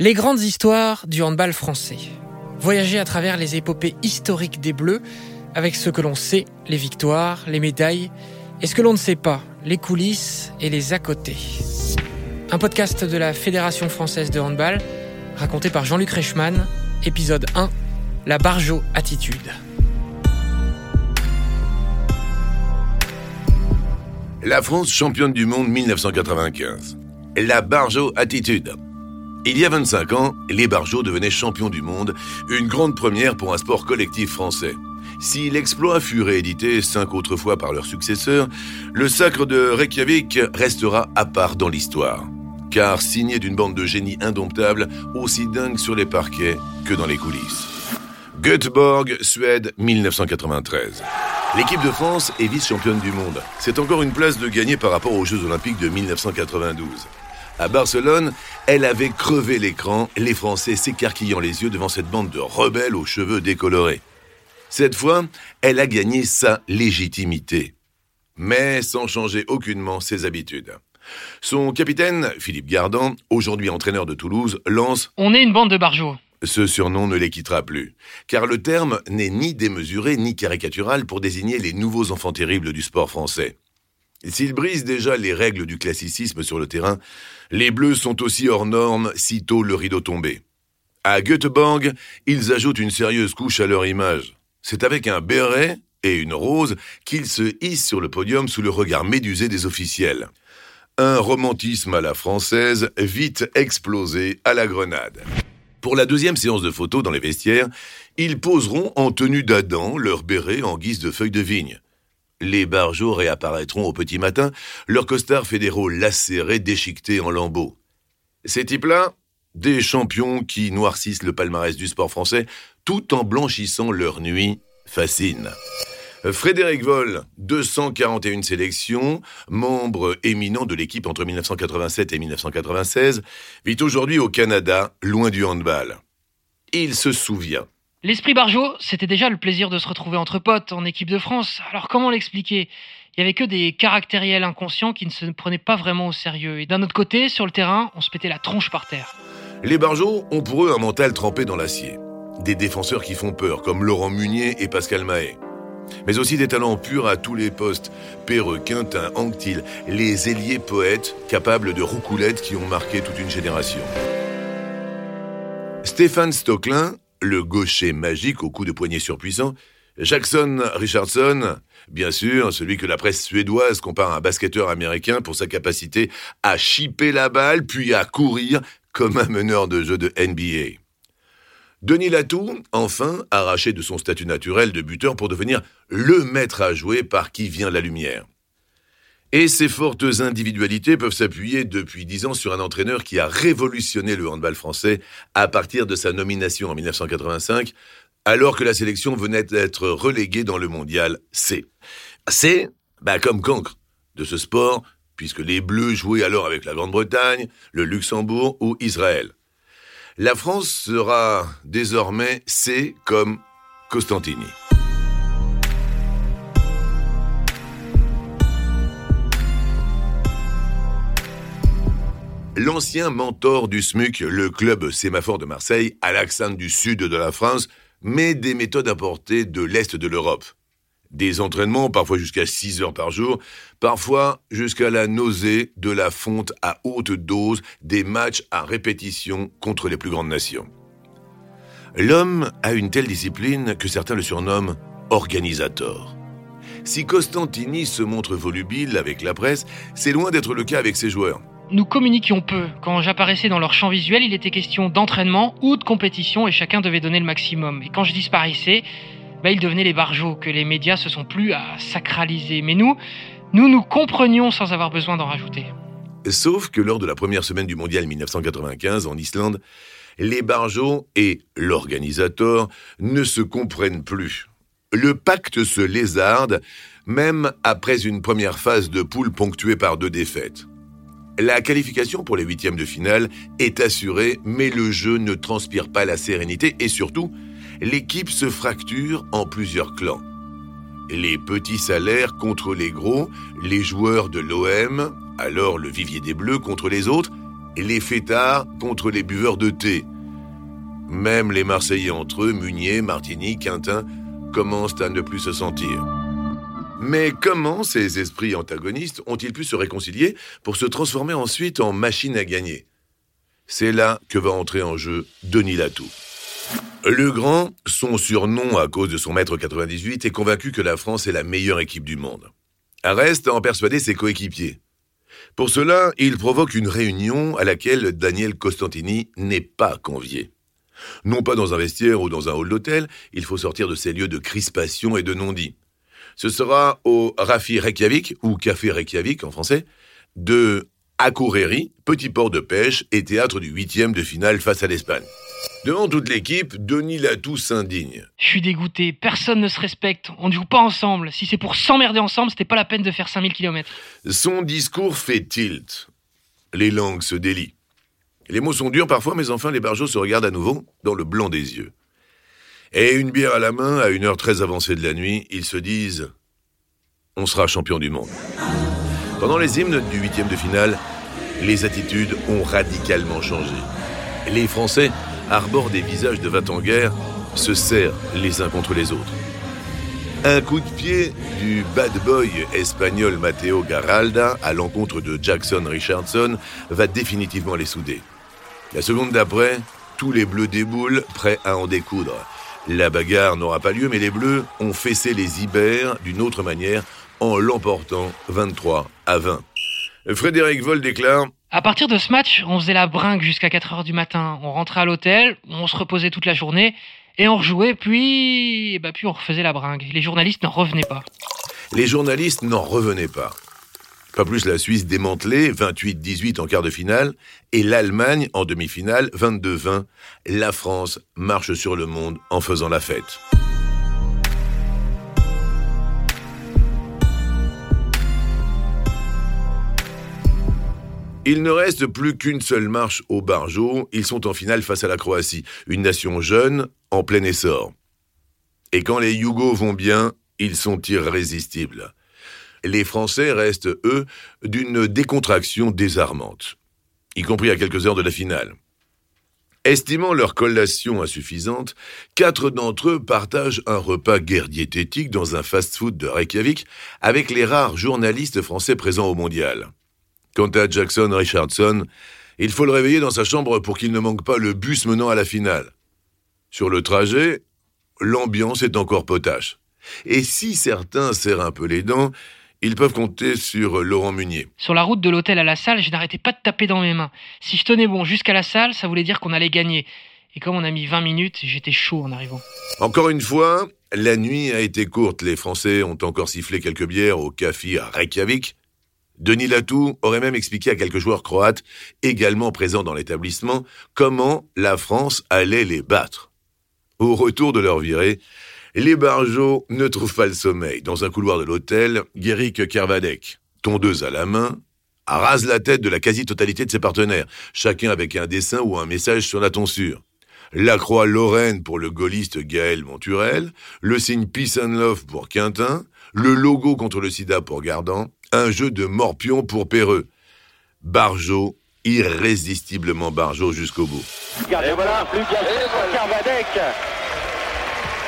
Les grandes histoires du handball français. Voyager à travers les épopées historiques des Bleus, avec ce que l'on sait, les victoires, les médailles, et ce que l'on ne sait pas, les coulisses et les à côté. Un podcast de la Fédération française de handball, raconté par Jean-Luc Reichmann, épisode 1, la Barjo attitude. La France championne du monde 1995. La Barjo attitude. Il y a 25 ans, les Barjots devenaient champions du monde, une grande première pour un sport collectif français. Si l'exploit fut réédité cinq autres fois par leurs successeurs, le sacre de Reykjavik restera à part dans l'histoire. Car signé d'une bande de génies indomptables, aussi dingues sur les parquets que dans les coulisses. Göteborg, Suède, 1993. L'équipe de France est vice-championne du monde. C'est encore une place de gagner par rapport aux Jeux Olympiques de 1992. À Barcelone, elle avait crevé l'écran, les Français s'écarquillant les yeux devant cette bande de rebelles aux cheveux décolorés. Cette fois, elle a gagné sa légitimité, mais sans changer aucunement ses habitudes. Son capitaine, Philippe Gardan, aujourd'hui entraîneur de Toulouse, lance On est une bande de barjots. Ce surnom ne les quittera plus, car le terme n'est ni démesuré ni caricatural pour désigner les nouveaux enfants terribles du sport français. S'ils brisent déjà les règles du classicisme sur le terrain, les Bleus sont aussi hors normes sitôt le rideau tombé. À Göteborg, ils ajoutent une sérieuse couche à leur image. C'est avec un béret et une rose qu'ils se hissent sur le podium sous le regard médusé des officiels. Un romantisme à la française, vite explosé à la grenade. Pour la deuxième séance de photos dans les vestiaires, ils poseront en tenue d'Adam leur béret en guise de feuilles de vigne. Les barjots réapparaîtront au petit matin, leurs costards fédéraux lacérés, déchiquetés en lambeaux. Ces types-là, des champions qui noircissent le palmarès du sport français tout en blanchissant leur nuit, fascinent. Frédéric Voll, 241 sélections, membre éminent de l'équipe entre 1987 et 1996, vit aujourd'hui au Canada, loin du handball. Il se souvient L'esprit Barjot, c'était déjà le plaisir de se retrouver entre potes en équipe de France. Alors comment l'expliquer? Il y avait que des caractériels inconscients qui ne se prenaient pas vraiment au sérieux. Et d'un autre côté, sur le terrain, on se pétait la tronche par terre. Les Barjots ont pour eux un mental trempé dans l'acier. Des défenseurs qui font peur, comme Laurent Munier et Pascal Mahé. Mais aussi des talents purs à tous les postes. Perreux, Quintin, Anctil, les ailiers poètes capables de roucoulettes qui ont marqué toute une génération. Stéphane Stocklin le gaucher magique au coup de poignet surpuissant, Jackson Richardson, bien sûr, celui que la presse suédoise compare à un basketteur américain pour sa capacité à chipper la balle puis à courir comme un meneur de jeu de NBA. Denis Latou, enfin, arraché de son statut naturel de buteur pour devenir le maître à jouer par qui vient la lumière. Et ces fortes individualités peuvent s'appuyer depuis dix ans sur un entraîneur qui a révolutionné le handball français à partir de sa nomination en 1985, alors que la sélection venait d'être reléguée dans le mondial C. C, bah comme cancre de ce sport, puisque les Bleus jouaient alors avec la Grande-Bretagne, le Luxembourg ou Israël. La France sera désormais C comme Costantini. L'ancien mentor du SMUC, le club sémaphore de Marseille, à l'accent du sud de la France, met des méthodes importées de l'Est de l'Europe. Des entraînements parfois jusqu'à 6 heures par jour, parfois jusqu'à la nausée de la fonte à haute dose des matchs à répétition contre les plus grandes nations. L'homme a une telle discipline que certains le surnomment organisateur. Si Costantini se montre volubile avec la presse, c'est loin d'être le cas avec ses joueurs nous communiquions peu. Quand j'apparaissais dans leur champ visuel, il était question d'entraînement ou de compétition et chacun devait donner le maximum. Et quand je disparaissais, bah, ils devenaient les barjots que les médias se sont plus à sacraliser. Mais nous, nous nous comprenions sans avoir besoin d'en rajouter. Sauf que lors de la première semaine du mondial 1995 en Islande, les barjots et l'organisateur ne se comprennent plus. Le pacte se lézarde, même après une première phase de poule ponctuée par deux défaites. La qualification pour les huitièmes de finale est assurée, mais le jeu ne transpire pas la sérénité et surtout, l'équipe se fracture en plusieurs clans. Les petits salaires contre les gros, les joueurs de l'OM, alors le vivier des Bleus contre les autres, les fêtards contre les buveurs de thé. Même les Marseillais entre eux, Munier, Martigny, Quintin, commencent à ne plus se sentir. Mais comment ces esprits antagonistes ont-ils pu se réconcilier pour se transformer ensuite en machine à gagner? C'est là que va entrer en jeu Denis Latou. Le Grand, son surnom à cause de son mètre 98, est convaincu que la France est la meilleure équipe du monde. Reste à en persuader ses coéquipiers. Pour cela, il provoque une réunion à laquelle Daniel Costantini n'est pas convié. Non pas dans un vestiaire ou dans un hall d'hôtel, il faut sortir de ces lieux de crispation et de non-dit. Ce sera au Rafi Reykjavik, ou Café Reykjavik en français, de Akureyri, petit port de pêche et théâtre du huitième de finale face à l'Espagne. Devant toute l'équipe, Denis Latou s'indigne. Je suis dégoûté, personne ne se respecte, on ne joue pas ensemble. Si c'est pour s'emmerder ensemble, c'était pas la peine de faire 5000 km. Son discours fait tilt. Les langues se délient. Les mots sont durs parfois, mais enfin les barjots se regardent à nouveau dans le blanc des yeux. Et une bière à la main, à une heure très avancée de la nuit, ils se disent On sera champion du monde. Pendant les hymnes du huitième de finale, les attitudes ont radicalement changé. Les Français arborent des visages de va en guerre, se serrent les uns contre les autres. Un coup de pied du bad boy espagnol Matteo Garalda à l'encontre de Jackson Richardson va définitivement les souder. La seconde d'après, tous les bleus déboulent, prêts à en découdre. La bagarre n'aura pas lieu, mais les bleus ont fessé les Ibères d'une autre manière en l'emportant 23 à 20. Frédéric Vol déclare à partir de ce match, on faisait la bringue jusqu'à 4 heures du matin. On rentrait à l'hôtel, on se reposait toute la journée et on rejouait, puis, bah, puis on refaisait la bringue. Les journalistes n'en revenaient pas. Les journalistes n'en revenaient pas. Pas plus la Suisse démantelée, 28-18 en quart de finale, et l'Allemagne en demi-finale, 22-20. La France marche sur le monde en faisant la fête. Il ne reste plus qu'une seule marche au Barjo. Ils sont en finale face à la Croatie, une nation jeune, en plein essor. Et quand les Yougos vont bien, ils sont irrésistibles. Les Français restent, eux, d'une décontraction désarmante, y compris à quelques heures de la finale. Estimant leur collation insuffisante, quatre d'entre eux partagent un repas guerre diététique dans un fast-food de Reykjavik avec les rares journalistes français présents au mondial. Quant à Jackson Richardson, il faut le réveiller dans sa chambre pour qu'il ne manque pas le bus menant à la finale. Sur le trajet, l'ambiance est encore potache. Et si certains serrent un peu les dents, ils peuvent compter sur Laurent Munier. Sur la route de l'hôtel à la salle, je n'arrêtais pas de taper dans mes mains. Si je tenais bon jusqu'à la salle, ça voulait dire qu'on allait gagner. Et comme on a mis 20 minutes, j'étais chaud en arrivant. Encore une fois, la nuit a été courte. Les Français ont encore sifflé quelques bières au café à Reykjavik. Denis Latou aurait même expliqué à quelques joueurs croates, également présents dans l'établissement, comment la France allait les battre. Au retour de leur virée, les barjots ne trouvent pas le sommeil. Dans un couloir de l'hôtel, Guéric Kervadec, tondeuse à la main, rase la tête de la quasi-totalité de ses partenaires, chacun avec un dessin ou un message sur la tonsure. La croix Lorraine pour le gaulliste Gaël Monturel, le signe Peace and Love pour Quintin, le logo contre le sida pour Gardan, un jeu de morpion pour Perreux. Barjot, irrésistiblement Barjot jusqu'au bout. Et voilà, plus Carvadec.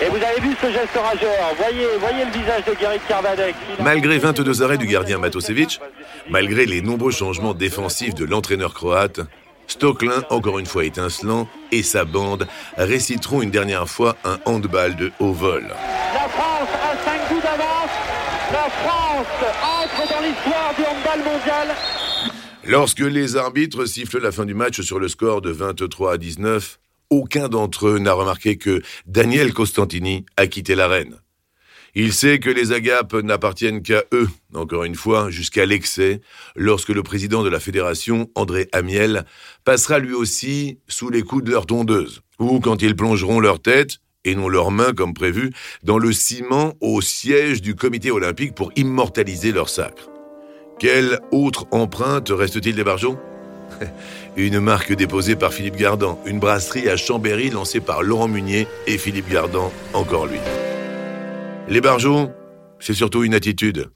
Et vous avez vu ce geste rageur. Voyez, voyez le visage de Gary Carvadec. Malgré 22 arrêts du gardien Matosevic, malgré les nombreux changements défensifs de l'entraîneur croate, Stocklin, encore une fois étincelant, et sa bande réciteront une dernière fois un handball de haut vol. La France a 5 coups d'avance. La France entre dans l'histoire du handball mondial. Lorsque les arbitres sifflent la fin du match sur le score de 23 à 19, aucun d'entre eux n'a remarqué que Daniel Costantini a quitté l'arène. Il sait que les agapes n'appartiennent qu'à eux, encore une fois, jusqu'à l'excès, lorsque le président de la fédération, André Amiel, passera lui aussi sous les coups de leur tondeuse, ou quand ils plongeront leur tête, et non leurs mains comme prévu, dans le ciment au siège du comité olympique pour immortaliser leur sacre. Quelle autre empreinte reste-t-il des barjots Une marque déposée par Philippe Gardan, une brasserie à Chambéry lancée par Laurent Munier et Philippe Gardan, encore lui. Les barjots, c'est surtout une attitude.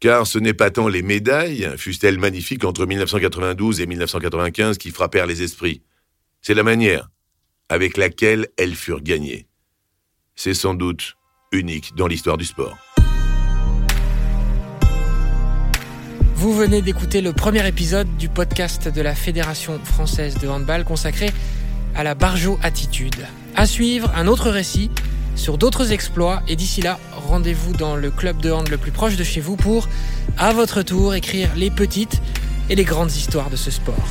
Car ce n'est pas tant les médailles, fussent-elles magnifiques entre 1992 et 1995, qui frappèrent les esprits. C'est la manière avec laquelle elles furent gagnées. C'est sans doute unique dans l'histoire du sport. Vous venez d'écouter le premier épisode du podcast de la Fédération française de handball consacré à la Barjo Attitude. À suivre, un autre récit sur d'autres exploits et d'ici là, rendez-vous dans le club de hand le plus proche de chez vous pour, à votre tour, écrire les petites et les grandes histoires de ce sport.